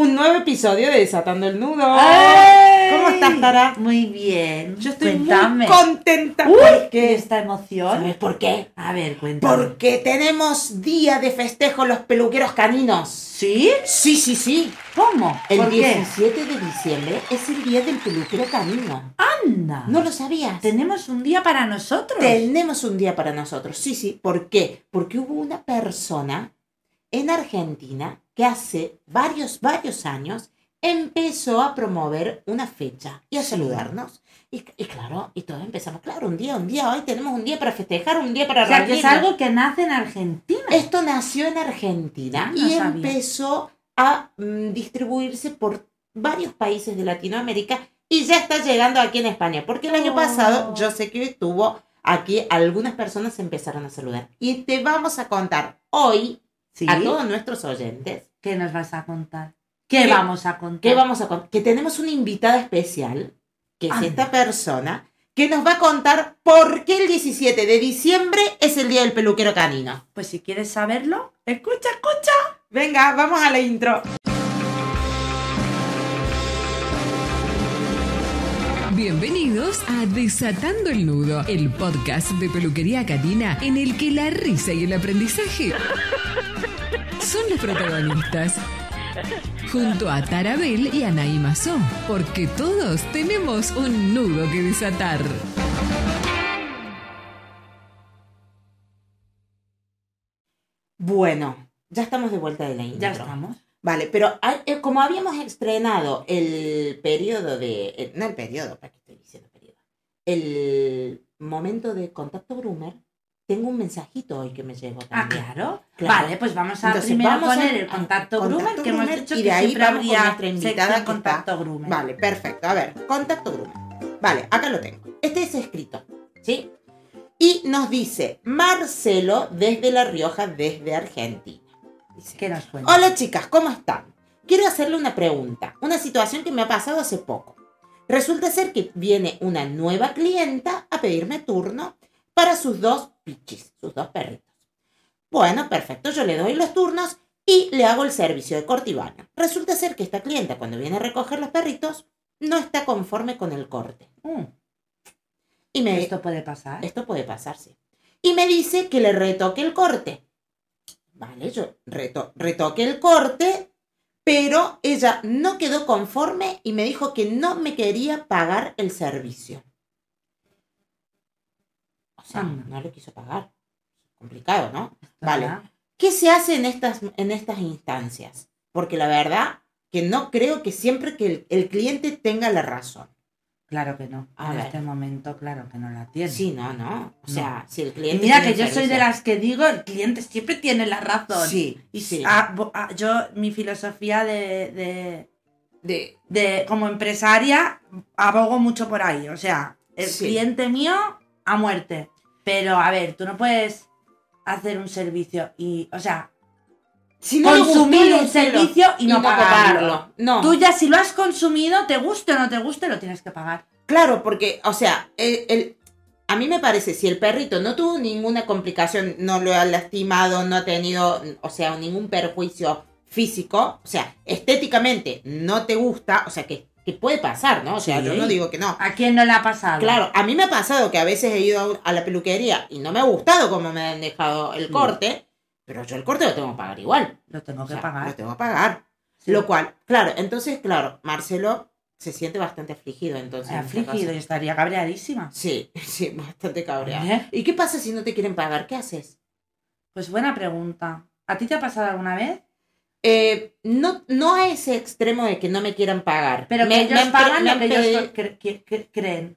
un nuevo episodio de Desatando el Nudo. ¡Ay! ¿Cómo estás, Tara? Muy bien. Yo estoy Cuéntame. muy contenta Uy, porque... esta emoción. ¿Sabes por qué? A ver, cuéntame. Porque tenemos día de festejo los peluqueros caninos. ¿Sí? Sí, sí, sí. ¿Cómo? El ¿Por qué? 17 de diciembre es el día del peluquero canino. Anda. ¿No lo sabías? Tenemos un día para nosotros. Tenemos un día para nosotros. Sí, sí. ¿Por qué? Porque hubo una persona en Argentina que hace varios, varios años empezó a promover una fecha y a saludarnos. Y, y claro, y todos empezamos, claro, un día, un día, hoy tenemos un día para festejar, un día para o sea, que es algo que nace en Argentina. Esto nació en Argentina No y sabía. empezó a mm, distribuirse por varios países de Latinoamérica y ya está llegando aquí en España. Porque el año Oh. pasado yo sé que estuvo aquí, algunas personas empezaron a saludar. Y te vamos a contar hoy Sí. a todos nuestros oyentes ¿Qué nos vas a contar? ¿Qué, ¿Qué- vamos a contar? que vamos a con- que tenemos una invitada especial, que es Anda. esta persona, que nos va a contar por qué el 17 de diciembre es el día del peluquero canino. Pues si quieres saberlo, escucha, escucha. Venga, vamos a la intro. Bienvenidos a Desatando el Nudo, el podcast de peluquería canina en el que la risa y el aprendizaje son los protagonistas. Junto a Tarabel y Anaí Mazó, porque todos tenemos un nudo que desatar. Bueno, ya estamos de vuelta de la intro. Ya estamos. Vale, pero hay- eh, como habíamos estrenado el periodo de... eh, no el periodo, ¿para qué estoy diciendo periodo? El momento de contacto groomer, tengo un mensajito hoy que me llegó Ah, también. claro. Claro. Vale, pues vamos a Entonces, primero vamos poner el contacto, contacto groomer, que hemos dicho y que de ahí siempre vamos habría nuestra invitada que está- contacto groomer. Vale, perfecto. A ver, contacto groomer. Vale, acá lo tengo. Este es escrito, ¿sí? Y nos dice Marcelo desde La Rioja, desde Argentina. Dice, ¿Qué nos cuenta? Hola chicas, ¿cómo están? Quiero hacerle una pregunta, una situación que me ha pasado hace poco. Resulta ser que viene una nueva clienta a pedirme turno para sus dos pichis, sus dos perritos. Bueno, perfecto, yo le doy los turnos y le hago el servicio de corte y baño. Resulta ser que esta clienta cuando viene a recoger los perritos no está conforme con el corte. Mm, Y me, Esto puede pasar. esto puede pasarse. Y me dice que le retoque el corte. Vale, yo reto, retoque el corte, pero ella no quedó conforme y me dijo que no me quería pagar el servicio. O sea, Anda. no le quiso pagar. Complicado, ¿no? Vale. ¿Qué se hace en estas, en estas instancias? Porque la verdad que no creo que siempre que el, el cliente tenga la razón. Claro que no. A en ver. este momento, claro que no la tiene. Sí, no, no. O No. sea, si el Y cliente. mira que yo soy de las que digo, el cliente siempre tiene la razón. Sí, Y sí. yo, mi filosofía de, de, De, de- como empresaria, abogo mucho por ahí. O sea, el Sí. cliente mío a muerte. Pero a ver, tú no puedes hacer un servicio y, o sea, si no consumir gustó, un servicio y no pagarlo. No, tú ya si lo has consumido, te guste o no te guste, lo tienes que pagar. claro, porque, o sea, el, el- a mí me parece, si el perrito no tuvo ninguna complicación, no lo ha lastimado, no ha tenido, o sea, ningún perjuicio físico, o sea, estéticamente no te gusta, o sea, que, que puede pasar, ¿no? O sea, Sí. yo no digo que no. ¿A quién no le ha pasado? Claro, a mí me ha pasado que a veces he ido a la peluquería y no me ha gustado cómo me han dejado el corte, pero yo el corte lo tengo que pagar igual. Lo tengo O que pagar. Lo tengo que pagar. Sí. Lo cual, claro, entonces, claro, Marcelo se siente bastante afligido, entonces. en afligido y estaría cabreadísima. Sí, sí, bastante cabreado. ¿Eh? ¿Y qué pasa si no te quieren pagar? ¿Qué haces? Pues buena pregunta. ¿A ti te ha pasado alguna vez? Eh, no, no a ese extremo de que no me quieran pagar. Pero Me- que ellos me pagan lo que ellos creen.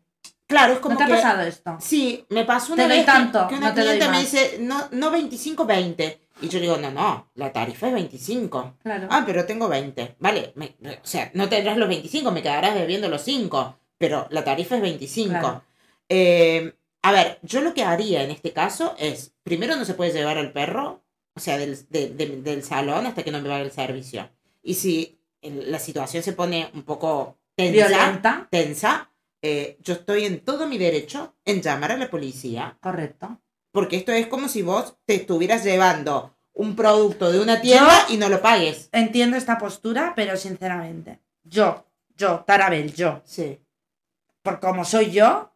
Claro, es como ¿No te ha que- pasado esto? Sí, me pasó Te una doy vez que- tanto, que, una no te cliente me dice, no, no 25, 20. Y yo digo, no, no, la tarifa es 25. Claro. Ah, pero tengo 20. Vale, me- o sea, no tendrás los 25, me quedarás debiendo los 5. Pero la tarifa es 25. Claro. Eh, a ver, yo lo que haría en este caso es, primero no se puede llevar al perro, o sea, del, de- de- del salón hasta que no me pague el servicio. Y si la situación se pone un poco tensa, Violenta. tensa eh, yo estoy en todo mi derecho en llamar a la policía, Correcto. porque esto es como si vos te estuvieras llevando un producto de una tienda y no lo pagues. Entiendo esta postura, pero sinceramente, yo, yo, Tarabel, yo, Sí. por como soy yo,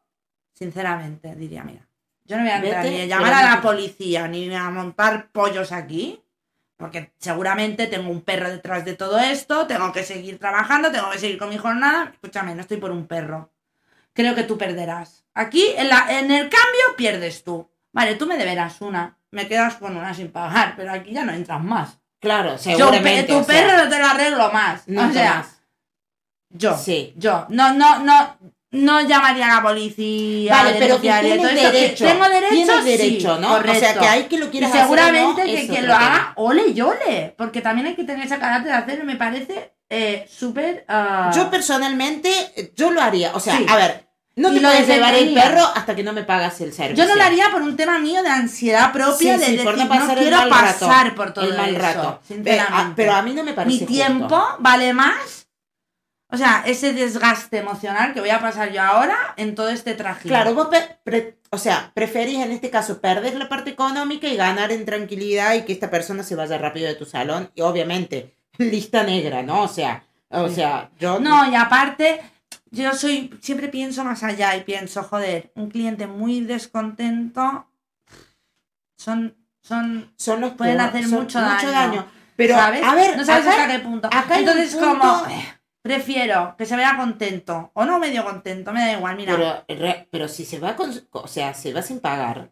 sinceramente diría, mira, yo no voy a entrar Vete, ni a llamar a la policía ni a montar pollos aquí, porque seguramente tengo un perro detrás de todo esto, tengo que seguir trabajando, tengo que seguir con mi jornada. Escúchame, no estoy por un perro. Creo que tú perderás. Aquí, en, la- en el cambio, pierdes tú. Vale, tú me deberás una. Me quedas con una sin pagar, pero aquí ya no entras más. Claro, Yo, seguramente. tu o sea, perro no te lo arreglo más. nunca o sea, más. yo, Sí. yo, no, no, no, no llamaría a la policía. Vale, pero que tienes todo esto, que derecho. tengo derecho, Tienes sí, derecho, ¿no? O sea, que hay que lo Y quieras hacer o seguramente no, que quien lo haga, ole y ole. Porque también hay que tener ese carácter de hacerlo. Me parece eh, súper. ah, Yo personalmente, yo lo haría. O sea, Sí. a ver, no Y te lo puedes llevar el perro hasta que no me pagas el servicio. yo no lo haría por un tema mío de ansiedad propia, Sí, de sí, decir, por no no, pasar el quiero mal rato, pasar por todo el mal eso, rato. Ve, a- sinceramente. pero a mí no me parece Mi justo. tiempo vale más. O sea, ese desgaste emocional que voy a pasar yo ahora en todo este traje. Claro, vos, o sea, preferís en este caso perder la parte económica y ganar en tranquilidad y que esta persona se vaya rápido de tu salón. Y obviamente, lista negra, ¿no? O sea, o sea, yo... No, y aparte, yo soy, siempre pienso más allá y pienso, joder, un cliente muy descontento son, son, son los pueden peor- hacer son mucho daño. Pero, ¿sabes? a ver, no sabes acá- hasta qué punto. acá Entonces, punto- como, prefiero que se vea contento o no medio contento, me da igual, mira. Pero, pero si se va con, o sea, se va sin pagar,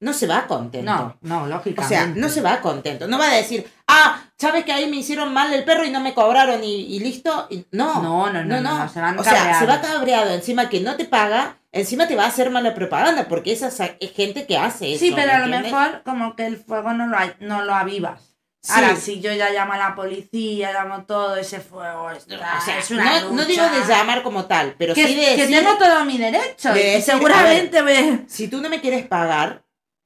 no se va contento. no, no, O lógicamente. sea, no se va contento. No va a decir, ah, sabes que ahí me hicieron mal el perro y no me cobraron y, y listo. Y- no, No, no, no, no, no, se van O sea, se cabreados. va cabreado. Encima que no te paga, encima te va a hacer mala propaganda porque esa sa- es gente que hace eso. Sí, pero ¿me a lo mejor como que el fuego no lo, no lo avivas. Sí. Ahora, si yo ya llamo a la policía, llamo todo ese fuego, esto, O sea, es una no, no digo de llamar como tal, pero que, sí de que decir, tengo todo mi derecho. de y decir, seguramente me... si tú no me quieres pagar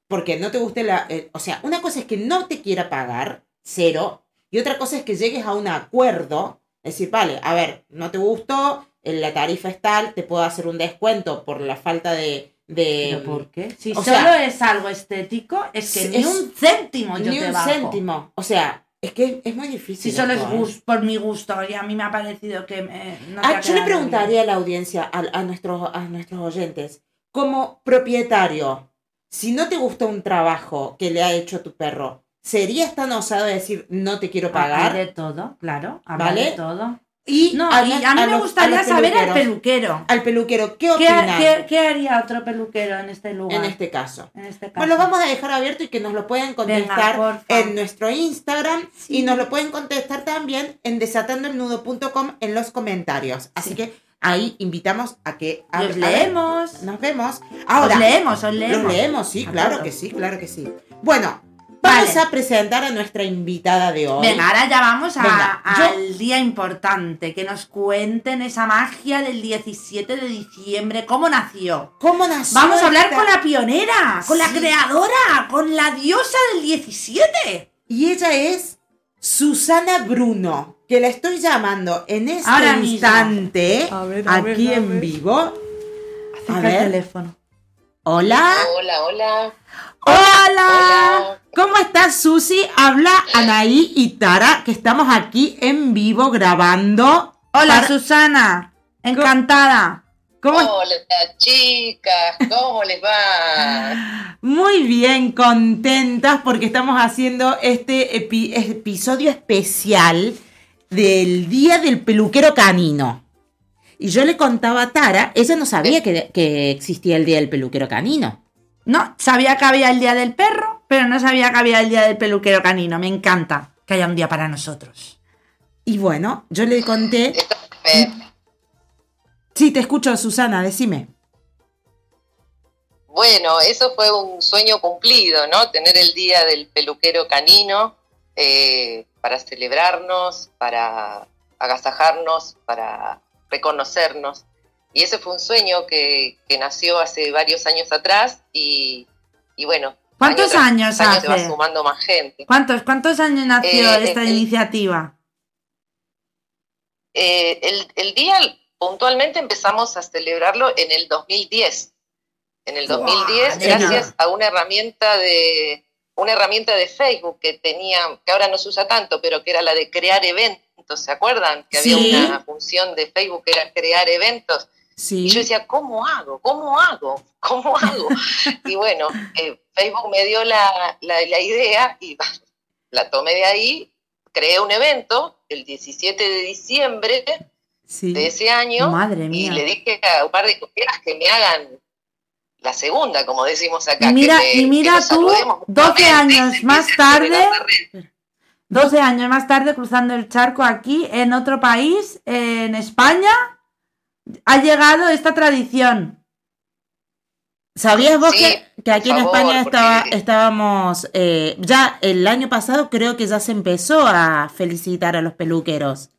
porque no te guste la... eh, o sea, una cosa es que no te quiera pagar, cero, y otra cosa es que llegues a un acuerdo, es decir, vale, a ver, no te gustó, eh, la tarifa es tal, te puedo hacer un descuento por la falta de... de ¿Pero por qué? Si solo sea, es algo estético, es que Sí, ni es- un céntimo yo ni te un bajo. céntimo. O sea, es que es muy difícil. Si solo es ¿eh? por mi gusto, y a mí me ha parecido que me- no Ah, yo le preguntaría a la audiencia, a, a nuestros, a nuestros oyentes, como propietario, si no te gusta un trabajo que le ha hecho tu perro, ¿serías tan osado de decir no te quiero pagar? de todo, claro, ¿Vale? de todo. Y No, a, y los- a mí a me los- gustaría saber al peluquero. Al peluquero, ¿qué ¿Qué, opina qué- qué haría otro peluquero en este lugar? en este caso? En este caso. Pues lo vamos a dejar abierto y que nos lo pueden contestar en nuestro Instagram Sí. y nos lo pueden contestar también en desatandoelnudo.com en los comentarios. Así Sí. que ahí invitamos a que ver, leemos. Nos vemos. Ahora, Os leemos, os leemos. Los leemos, sí, A claro todos. que sí, claro que sí. Bueno, vamos Vale. a presentar a nuestra invitada de hoy. Venga, ahora ya vamos a- Venga, yo- al día importante. Que nos cuenten esa magia del 17 de diciembre. ¿Cómo nació? ¿Cómo nació Vamos a hablar esta- con la pionera, con la creadora, con la diosa del 17. Y ella es Susana Bruno, que la estoy llamando en este Ahora instante, A ver, a ver, aquí en ver. vivo. A Acerca el ver. teléfono. Hola. Hola, hola. Hola. Hola. ¿Cómo estás, Susi? Habla Anaí y Tara, que estamos aquí en vivo grabando. Hola, Para- Susana. Encantada. ¿Cómo Hola, chicas. ¿Cómo les va? Muy bien, contentas porque estamos haciendo este epi- episodio especial del Día del Peluquero Canino. Y yo le contaba a Tara, ella no sabía que, que existía el Día del Peluquero Canino. No, sabía que había el día del perro, pero no sabía que había el día del peluquero canino. Me encanta que haya un día para nosotros. Y bueno, yo le conté... Sí, te escucho, Susana, decime. Bueno, eso fue un sueño cumplido, ¿no? Tener el día del peluquero canino eh, para celebrarnos, para agasajarnos, para reconocernos. Y ese fue un sueño que, que nació hace varios años atrás y, y bueno. ¿Cuántos años año se va hace? sumando más gente. ¿Cuántos, cuántos años nació Eh, esta iniciativa? Eh, el, el día puntualmente empezamos a celebrarlo en el 2010. En el Guau, 2010, de gracias a una herramienta de, una herramienta de Facebook que tenía, que ahora no se usa tanto, pero que era la de crear eventos, ¿se acuerdan? Que había una función de Facebook que era crear eventos. Sí. Y yo decía, ¿cómo hago? ¿Cómo hago? ¿Cómo hago? y bueno, eh, Facebook me dio la, la- la idea y la tomé de ahí, creé un evento el 17 de diciembre sí. de ese año Madre y le dije a un par de colegas que me hagan la segunda, como decimos acá. Y mira- que me- y mira que tú, saludemos 12 mutuamente y años más tarde, la red. 12 años más tarde, cruzando el charco aquí, en otro país, en España, ha llegado esta tradición. ¿Sabías vos Sí, que, que aquí en favor, España estaba, estábamos, eh, ya el año pasado creo que ya se empezó a felicitar a los peluqueros?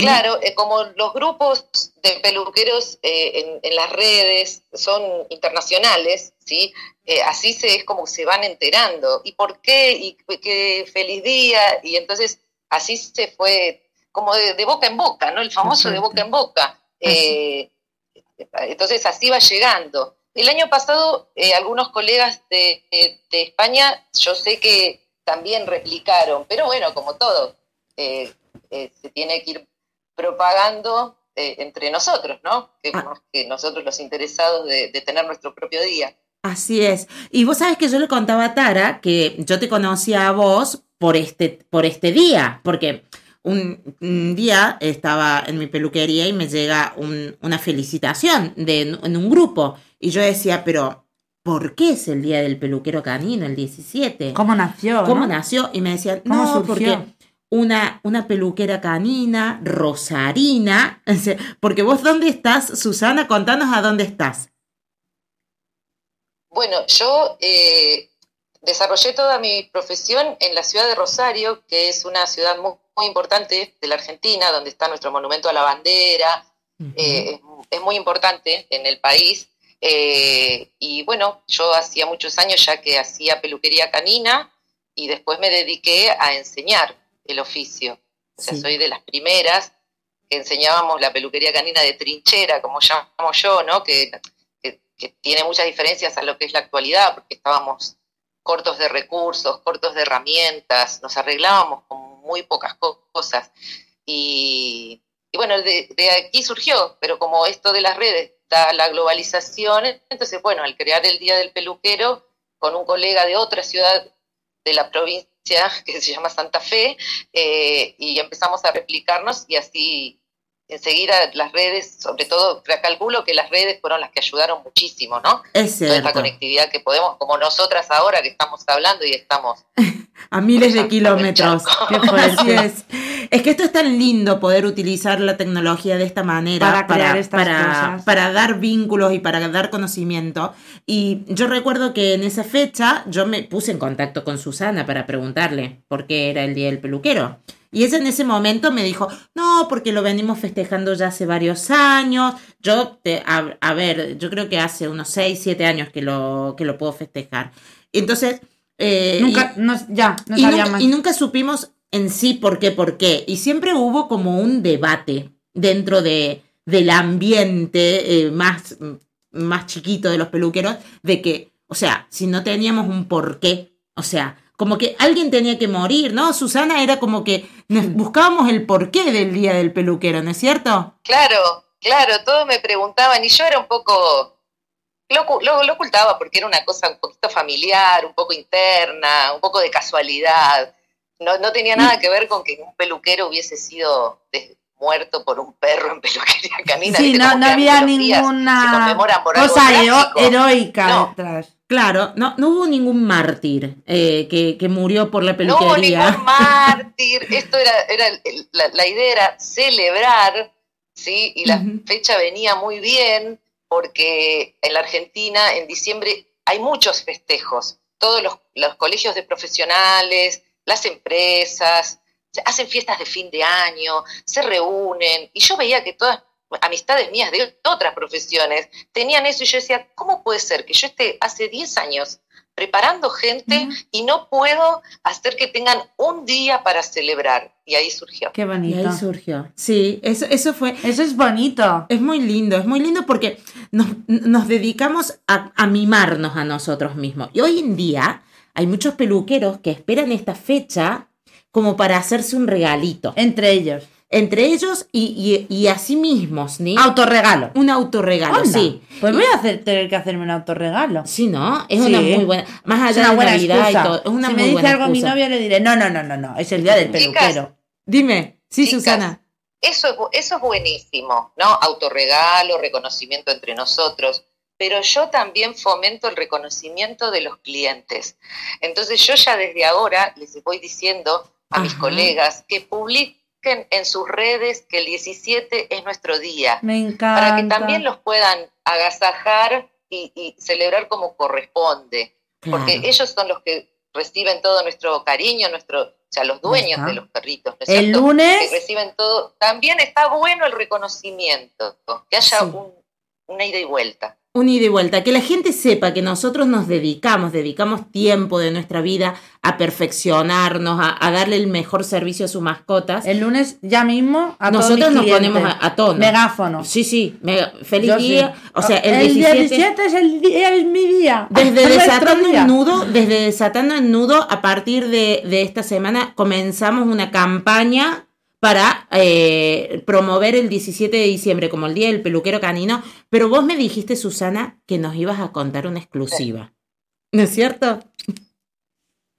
Claro, eh, como los grupos de peluqueros eh, en, en las redes son internacionales, ¿sí? Eh, así se, es como se van enterando. ¿Y por qué? ¿Y qué- feliz día? Y entonces así se fue, como de, de boca en boca, ¿no? El famoso de boca en boca. Eh, entonces así va llegando. El año pasado, eh, algunos colegas de, de- de España, yo sé que también replicaron, pero bueno, como todo, eh, se tiene que ir propagando eh, entre nosotros, ¿no? Que, Ah. más que nosotros los interesados de, de tener nuestro propio día. Así es. Y vos sabés que yo le contaba a Tara que yo te conocía a vos por este, por este día, porque un, un día estaba en mi peluquería y me llega un- una felicitación de, en un grupo. Y yo decía, pero ¿por qué es el día del peluquero canino, el 17? ¿Cómo nació? ¿Cómo no? nació? Y me decían, ¿Cómo no, surgió? porque una, una peluquera canina, rosarina, porque vos dónde estás, Susana, contanos a dónde estás. Bueno, yo eh, desarrollé toda mi profesión en la ciudad de Rosario, que es una ciudad muy, muy importante de la Argentina, donde está nuestro monumento a la bandera, eh, es, es muy importante en el país. eh, y bueno, yo hacía muchos años ya que hacía peluquería canina y después me dediqué a enseñar el oficio. O sea, Sí. soy de las primeras que enseñábamos la peluquería canina de trinchera, como llamo yo, ¿no? Que, que, que tiene muchas diferencias a lo que es la actualidad, porque estábamos cortos de recursos, cortos de herramientas, nos arreglábamos con muy pocas co- cosas. Y, y bueno, de, de aquí surgió, pero como esto de las redes da la globalización, entonces, bueno, al crear el Día del Peluquero, con un colega de otra ciudad de la provincia que se llama Santa Fe, eh, y empezamos a replicarnos y así enseguida las redes, sobre todo, calculo que las redes fueron las que ayudaron muchísimo, ¿no? Es Toda esta cierto. conectividad que podemos, como nosotras ahora que estamos hablando y estamos A miles de kilómetros. Así es. Es que esto es tan lindo poder utilizar la tecnología de esta manera Para crear estas para, cosas. para dar vínculos y para dar conocimiento. Y yo recuerdo que en esa fecha yo me puse en contacto con Susana para preguntarle por qué era el Día del Peluquero. Y ella en ese momento me dijo, no, porque lo venimos festejando ya hace varios años. Yo, te, a, a ver, yo creo que hace unos 6, 7 años que lo, que lo puedo festejar. Entonces... eh, Nunca, no, ya, no y sabía nunca, más. y nunca supimos en sí por qué, por qué. Y siempre hubo como un debate dentro de, del ambiente eh, más, más chiquito de los peluqueros, de que, o sea, si no teníamos un porqué, o sea, como que alguien tenía que morir, ¿no? Susana era como que buscábamos el porqué del día del peluquero, ¿no es cierto? Claro, claro, todos me preguntaban y yo era un poco, lo, lo- lo ocultaba porque era una cosa un poquito familiar, un poco interna, un poco de casualidad. No, no tenía nada que ver con que un peluquero hubiese sido muerto por un perro en peluquería canina. Sí, no, no había ninguna cosa heroica No. detrás. Claro, no, no hubo ningún mártir eh, que, que murió por la No hubo peluquería. ningún mártir, esto era, era la, la idea era celebrar, ¿sí? Y la fecha venía muy bien porque en la Argentina en diciembre hay muchos festejos, todos los, los colegios de profesionales, las empresas, hacen fiestas de fin de año, se reúnen, y yo veía que todas amistades mías de otras profesiones tenían eso y yo decía, ¿cómo puede ser que yo esté hace 10 años preparando gente y no puedo hacer que tengan un día para celebrar. Y ahí surgió. Qué Y bonito. ahí surgió. Sí, eso, eso fue. Eso es bonito. Es muy lindo, es muy lindo porque nos, nos dedicamos a, a mimarnos a nosotros mismos. Y hoy en día hay muchos peluqueros que esperan esta fecha como para hacerse un regalito. Entre ellos. Entre ellos y, y, y a sí mismos, ¿ni? Autorregalo. Un autorregalo, Anda. sí. Pues voy a hacer, tener que hacerme un autorregalo. Sí, ¿no? Es Sí. una muy buena. Más Es allá una de buena Navidad excusa. y todo. Es una si muy me dice buena algo mi excusa. novio, le diré, no, no, no, no, no, es el día del Chicas, peluquero. Dime, sí, Chicas, Susana. Eso es, eso es buenísimo, ¿no? Autorregalo, reconocimiento entre nosotros. Pero yo también fomento el reconocimiento de los clientes. Entonces yo ya desde ahora les voy diciendo a mis Ajá. colegas que en sus redes que el 17 es nuestro día, Me encanta. para que también los puedan agasajar y, y celebrar como corresponde. Porque ellos son los que reciben todo nuestro cariño, nuestro, o sea, los dueños de los perritos, ¿no es El cierto? lunes- Que reciben todo. También está bueno el reconocimiento, que haya Sí. un- una ida y vuelta. Un ida y vuelta, que la gente sepa que nosotros nos dedicamos, dedicamos tiempo de nuestra vida a perfeccionarnos, a, a darle el mejor servicio a sus mascotas. El lunes ya mismo a todos Nosotros nos clientes. ponemos a, a tono. Megáfono. Sí, sí, mega- feliz Yo sí. día. O sea, el, el 17, 17 es, el día, es mi día. Desde Desatando día. el Nudo, desde Desatando el Nudo, a partir de, de esta semana comenzamos una campaña para eh, promover el 17 de diciembre como el Día del Peluquero Canino, pero vos me dijiste, Susana, que nos ibas a contar una exclusiva. ¿No es cierto?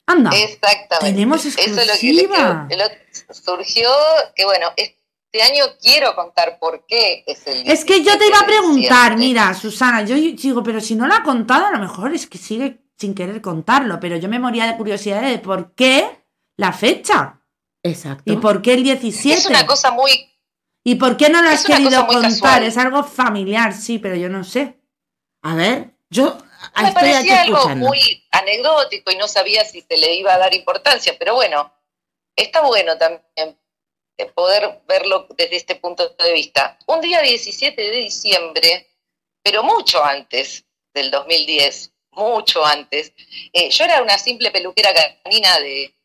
Anda. Exactamente. tenemos Eso es lo que exclusiva. quiero- lo- surgió que, bueno, este año quiero contar por qué es el Es que yo te iba a 17 de preguntar, mira, Susana, yo digo, pero si no lo ha contado, a lo mejor es que sigue sin querer contarlo, pero yo me moría de curiosidad de por qué la fecha Exacto. y por qué el 17 Es una cosa muy y por qué no lo has querido contar. casual. Es algo familiar, sí, pero yo no sé. A ver, yo Me estoy aquí parecía algo escuchando. muy anecdótico y no sabía si se le iba a dar importancia, pero bueno, está bueno también eh, poder verlo desde este punto de vista. Un día 17 de diciembre, pero mucho antes del 2010, mucho antes, eh, yo era una simple peluquera canina de,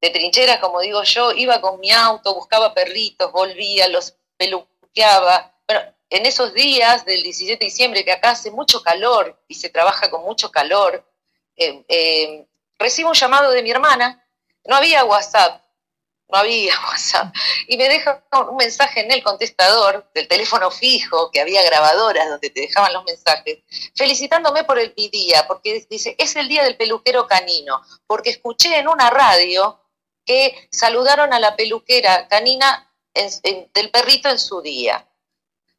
de trincheras, como digo yo, iba con mi auto, buscaba perritos, volvía, los peluqueaba. Bueno, en esos días del 17 de diciembre, que acá hace mucho calor y se trabaja con mucho calor, eh, eh, recibo un llamado de mi hermana, no había WhatsApp, no había WhatsApp, y me deja un mensaje en el contestador del teléfono fijo, que había grabadoras donde te dejaban los mensajes, felicitándome por el día, porque dice, es el día del peluquero canino, porque escuché en una radio que saludaron a la peluquera canina en- en- del perrito en su día.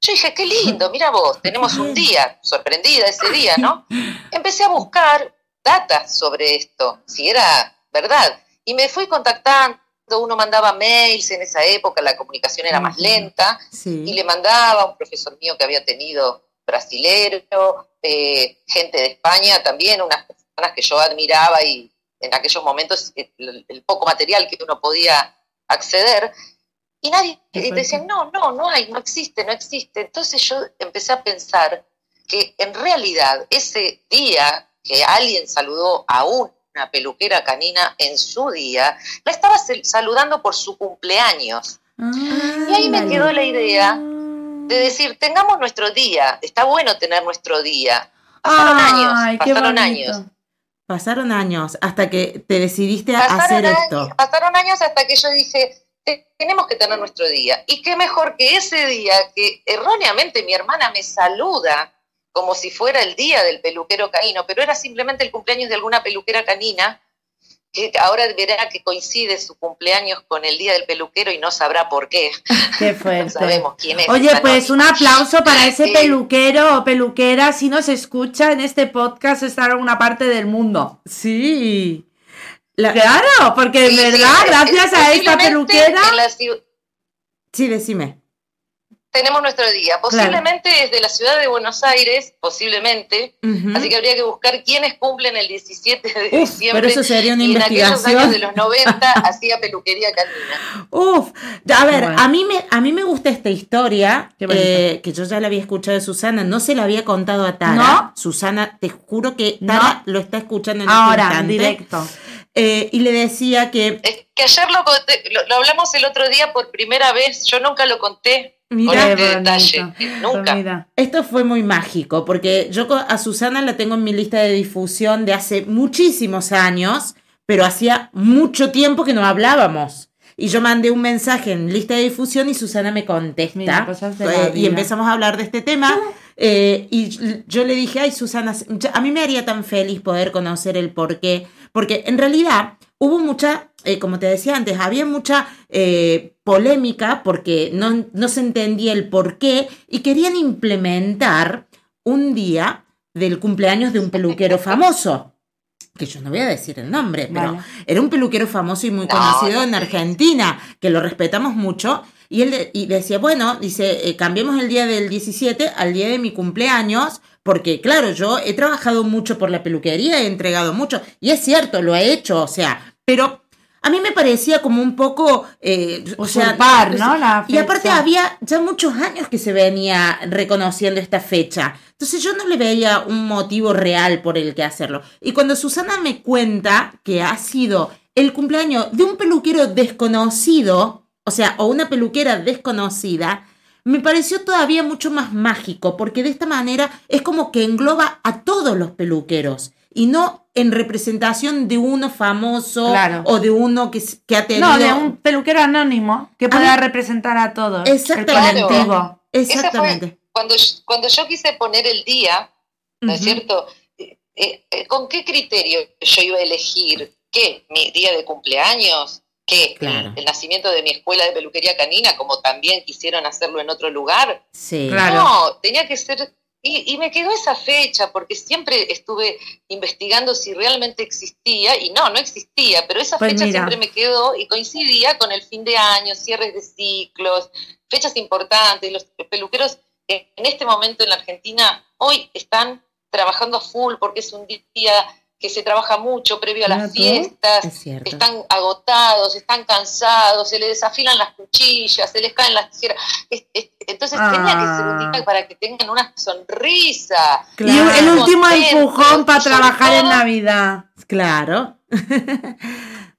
Yo dije, qué lindo, mira vos, tenemos un día, sorprendida ese día, ¿no? Empecé a buscar datas sobre esto, si era verdad, y me fui contactando, uno mandaba mails en esa época, la comunicación era más lenta, Sí. y le mandaba a un profesor mío que había tenido brasilero, eh, gente de España también, unas personas que yo admiraba y en aquellos momentos eh, el, el poco material que uno podía acceder, y nadie Qué y fuerte. decían, no, no, no hay, no existe, no existe. Entonces yo empecé a pensar que en realidad ese día que alguien saludó a una peluquera canina en su día, la estaba sal- saludando por su cumpleaños. Y ahí me quedó la idea de decir, tengamos nuestro día, está bueno tener nuestro día. Pasaron Ay, años, pasaron años. Pasaron años hasta que te decidiste a hacer años, esto. pasaron años hasta que yo dije, "Te- tenemos que tener nuestro día. Y qué mejor que ese día que erróneamente mi hermana me saluda como si fuera el día del peluquero canino, pero era simplemente el cumpleaños de alguna peluquera canina, ahora verá que coincide su cumpleaños con el día del peluquero y no sabrá por qué. Qué No fuerte. sabemos quién es. Oye, pues un aplauso para ese peluquero o peluquera si nos escucha en este podcast estar en alguna parte del mundo. Sí. La- Claro, porque en Sí, sí, verdad, es- gracias a esta peluquera, la Sí, decime. Tenemos nuestro día. Posiblemente desde la ciudad de Buenos Aires, posiblemente. Así que habría que buscar quiénes cumplen el 17 de Uf, diciembre. pero eso sería una y en aquellos años de los 90 hacía peluquería canina. Uf, a ver, Bueno. a, mí me, a mí me gusta esta historia, eh, que yo ya la había escuchado de Susana, no se la había contado a Tara. ¿No? Susana, te juro que Tara lo está escuchando en Ahora, este instante. directo. Eh, y le decía que, Es que ayer lo, conté- lo, lo hablamos el otro día por primera vez. Yo nunca lo conté con mira, este detalle. eh, Nunca. Mira. esto fue muy mágico, porque yo a Susana la tengo en mi lista de difusión de hace muchísimos años, pero hacía mucho tiempo que no hablábamos. Y yo mandé un mensaje en lista de difusión y Susana me contesta. Mira, Eh, y empezamos a hablar de este tema. eh, y yo le dije, ay, Susana, a mí me haría tan feliz poder conocer el por qué. Porque en realidad hubo mucha, eh, como te decía antes, había mucha eh, polémica porque no, no se entendía el por qué y querían implementar un día del cumpleaños de un peluquero famoso. Que yo no voy a decir el nombre, pero Vale. era un peluquero famoso y muy No, conocido no en. Argentina, que lo respetamos mucho. Y él de- y decía, bueno, dice, eh, cambiemos el día del 17 al día de mi cumpleaños, porque claro, yo he trabajado mucho por la peluquería, he entregado mucho, y es cierto, lo he hecho, o sea, pero a mí me parecía como un poco, eh, o sea, Usurpar, ¿no? La y aparte había ya muchos años que se venía reconociendo esta fecha. Entonces yo no le veía un motivo real por el que hacerlo. Y cuando Susana me cuenta que ha sido el cumpleaños de un peluquero desconocido, o sea, o una peluquera desconocida, me pareció todavía mucho más mágico, porque de esta manera es como que engloba a todos los peluqueros y no en representación de uno famoso Claro. o de uno que, que ha tenido... No, de un peluquero anónimo que pueda mí- representar a todos. Exactamente. El colectivo. Exactamente. fue cuando, yo- cuando yo quise poner el día, ¿no es cierto? Eh, eh, ¿Con qué criterio yo iba a elegir? ¿Qué? ¿Mi día de cumpleaños? ¿Qué? Claro. ¿El nacimiento de mi escuela de peluquería canina, como también quisieron hacerlo en otro lugar? Sí. Claro. No, tenía que ser... Y, y me quedó esa fecha, porque siempre estuve investigando si realmente existía, y no, no existía, pero esa Pues fecha mira. siempre me quedó y coincidía con el fin de año, cierres de ciclos, fechas importantes. Los peluqueros en este momento en la Argentina hoy están trabajando a full porque es un día que se trabaja mucho previo a las fiestas, Es están agotados, están cansados, se les desafilan las cuchillas, se les caen las tijeras. Es- es- Entonces tenía que ser un Ah. día para que tengan una sonrisa. Y el último empujón para trabajar en Navidad. Claro.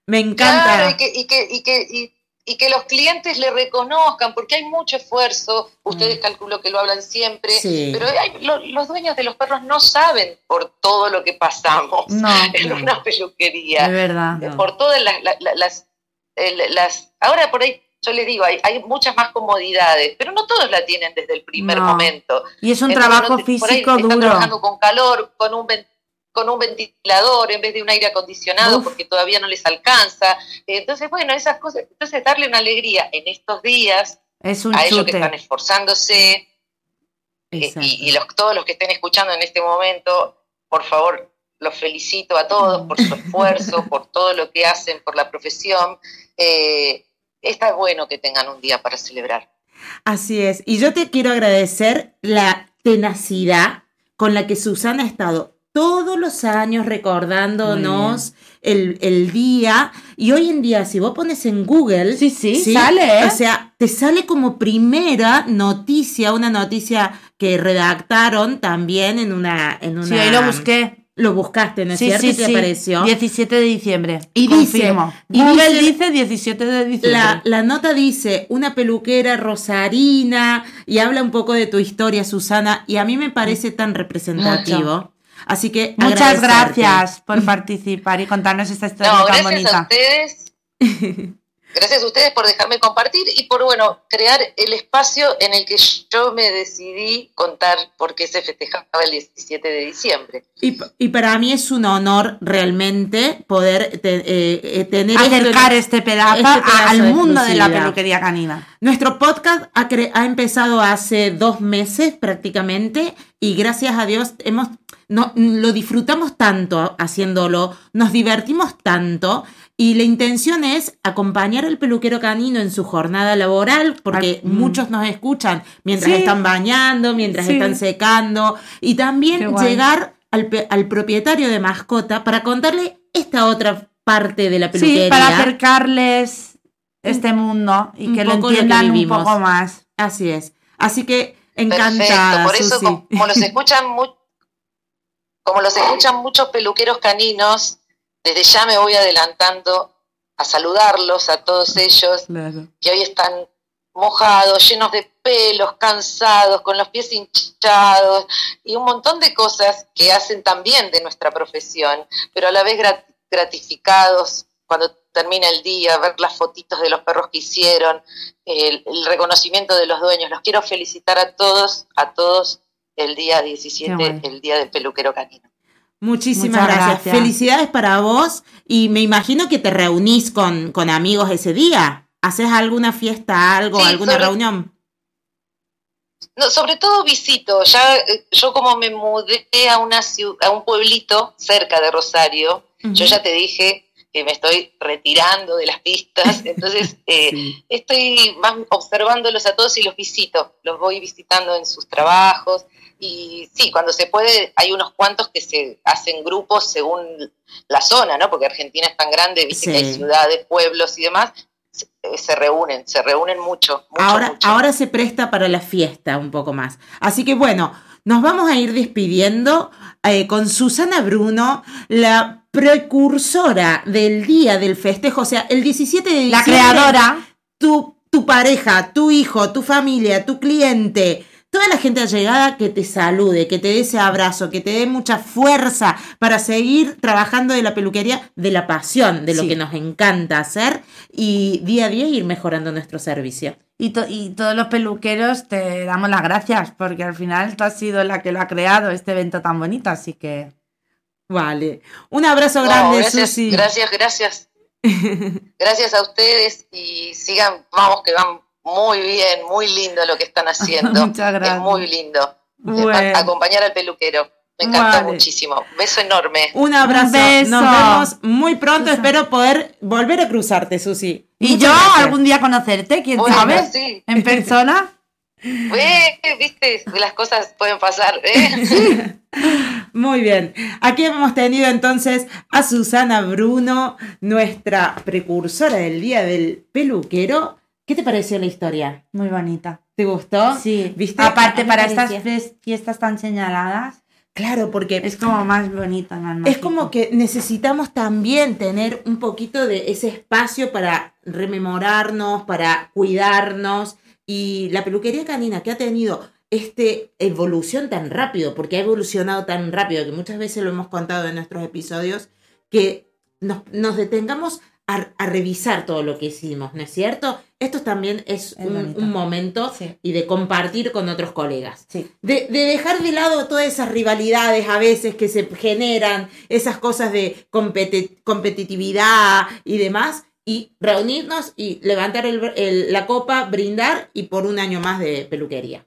Me encanta. Claro, y que, y que, y que, y- y que los clientes le reconozcan, porque hay mucho esfuerzo, ustedes calculo que lo hablan siempre, Mm. Sí. pero hay- lo- los dueños de los perros no saben por todo lo que pasamos No, en no. una peluquería. de verdad. No. por todas las, la- la- las, las- ahora por ahí yo les digo, hay, hay muchas más comodidades, pero no todos la tienen desde el primer momento. Y es un Entonces, trabajo por ahí físico están duro. trabajando con calor, con un, ven- con un ventilador en vez de un aire acondicionado Uf. porque todavía no les alcanza. Entonces, bueno, esas cosas, entonces darle una alegría en estos días Es un a ellos que están esforzándose eh, y, y los, todos los que estén escuchando en este momento, por favor, los felicito a todos por su esfuerzo, por todo lo que hacen, por la profesión. Eh, está bueno que tengan un día para celebrar. Así es. Y yo te quiero agradecer la tenacidad con la que Susana ha estado todos los años recordándonos el, el día. Y hoy en día, si vos pones en Google. Sí, sí, sale, ¿eh? O sea, te sale como primera noticia, una noticia que redactaron también en una. En una Sí, ahí lo busqué. Lo buscaste, ¿no es Sí, cierto? sí, te sí. apareció. 17 de diciembre. Y dice- Confirmo. y Google dice- dice, 17 de diciembre. La, la nota dice una peluquera rosarina y habla un poco de tu historia, Susana, y a mí me parece tan representativo. Así que Muchas agradecerte. gracias por participar y contarnos esta historia No, tan gracias a bonita. ustedes. Gracias a ustedes por dejarme compartir y por, bueno, crear el espacio en el que yo me decidí contar por qué se festejaba el 17 de diciembre. Y, y para mí es un honor realmente poder te- eh, eh, tener Acercar este pedazo, este pedazo al de mundo de la peluquería canina. Nuestro podcast ha, cre- ha empezado hace dos meses prácticamente y gracias a Dios hemos no, lo disfrutamos tanto haciéndolo, nos divertimos tanto Y la intención es acompañar al peluquero canino en su jornada laboral, porque Al- mm. muchos nos escuchan mientras Sí. están bañando, mientras Sí. están secando, y también llegar al, pe- al propietario de mascota para contarle esta otra parte de la peluquería. Sí, para acercarles este mundo y que lo poco lo que entiendan un poco más. Así es. Así que Perfecto, encantada, por eso Susi. como, como los escuchan mu- como los escuchan muchos peluqueros caninos, desde ya me voy adelantando a saludarlos a todos ellos que hoy están mojados, llenos de pelos, cansados, con los pies hinchados y un montón de cosas que hacen también de nuestra profesión, pero a la vez grat- gratificados cuando termina el día, ver las fotitos de los perros que hicieron, el, el reconocimiento de los dueños. Los quiero felicitar a todos, a todos el día 17, Qué guay. el día del peluquero canino. Muchísimas gracias. gracias. Felicidades para vos y me imagino que te reunís con, con amigos ese día. ¿Haces alguna fiesta, algo, Sí, alguna sobre- reunión? No, sobre todo visito, ya eh, yo como me mudé a una a un pueblito cerca de Rosario, yo ya te dije que me estoy retirando de las pistas, entonces eh, Sí. estoy más observándolos a todos y los visito, los voy visitando en sus trabajos y sí, cuando se puede hay unos cuantos que se hacen grupos según la zona, ¿no? Porque Argentina es tan grande, viste que hay ciudades, pueblos y demás, se, eh, se reúnen, se reúnen mucho, mucho, ahora, mucho. ahora se presta para la fiesta un poco más. Así que bueno, nos vamos a ir despidiendo eh, con Susana Bruno, la precursora del día del festejo, o sea, el 17 de diciembre. La creadora. tu, tu pareja, tu hijo, tu familia, tu cliente, toda la gente allegada que te salude, que te dé ese abrazo, que te dé mucha fuerza para seguir trabajando de la peluquería, de la pasión, de lo Sí. que nos encanta hacer y día a día ir mejorando nuestro servicio. Y, to- y todos los peluqueros te damos las gracias porque al final tú has sido la que lo ha creado este evento tan bonito, así que Vale. Un abrazo No, grande, gracias, Susi. gracias, gracias. gracias a ustedes y sigan, vamos que van muy bien, muy lindo lo que están haciendo. Muchas gracias. Es muy lindo. Bueno. Acompañar al peluquero. Me encanta Vale. muchísimo. Beso enorme. Un abrazo. Beso. Nos vemos muy pronto. Espero poder volver a cruzarte, Susi. y Muchas yo gracias. algún día conocerte, quién Bueno, sabe, sí. en persona. Ve, viste, las cosas pueden pasar. ¿eh? Muy bien. Aquí hemos tenido entonces a Susana Bruno, nuestra precursora del Día del Peluquero. ¿Qué te pareció la historia? Muy bonita. ¿Te gustó? Sí, ¿Viste? Aparte, ¿A qué para parecía? estas fiestas tan señaladas, Claro, porque es como más bonita, más Es como que necesitamos también tener un poquito de ese espacio para rememorarnos, para cuidarnos. Y la peluquería canina que ha tenido esta evolución tan rápido, porque ha evolucionado tan rápido, que muchas veces lo hemos contado en nuestros episodios, que nos, nos detengamos a, a revisar todo lo que hicimos, ¿no es cierto? Esto también es, Es un, momento Sí. y de compartir con otros colegas. Sí. De, de dejar de lado todas esas rivalidades a veces que se generan, esas cosas de competi- competitividad y demás, y reunirnos y levantar el- el- la copa, brindar y por un año más de peluquería.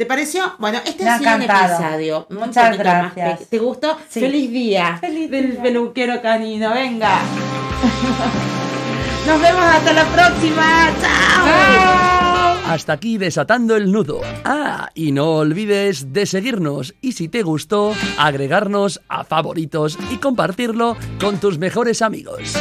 ¿Te pareció? Bueno, este ha sido un episodio. Muchas más gracias. ¿Te gustó? Sí. Feliz día Feliz del día. peluquero canino. Venga. Nos vemos hasta la próxima. Chao. Hasta aquí desatando el nudo. Ah, y no olvides de seguirnos y si te gustó, agregarnos a favoritos y compartirlo con tus mejores amigos.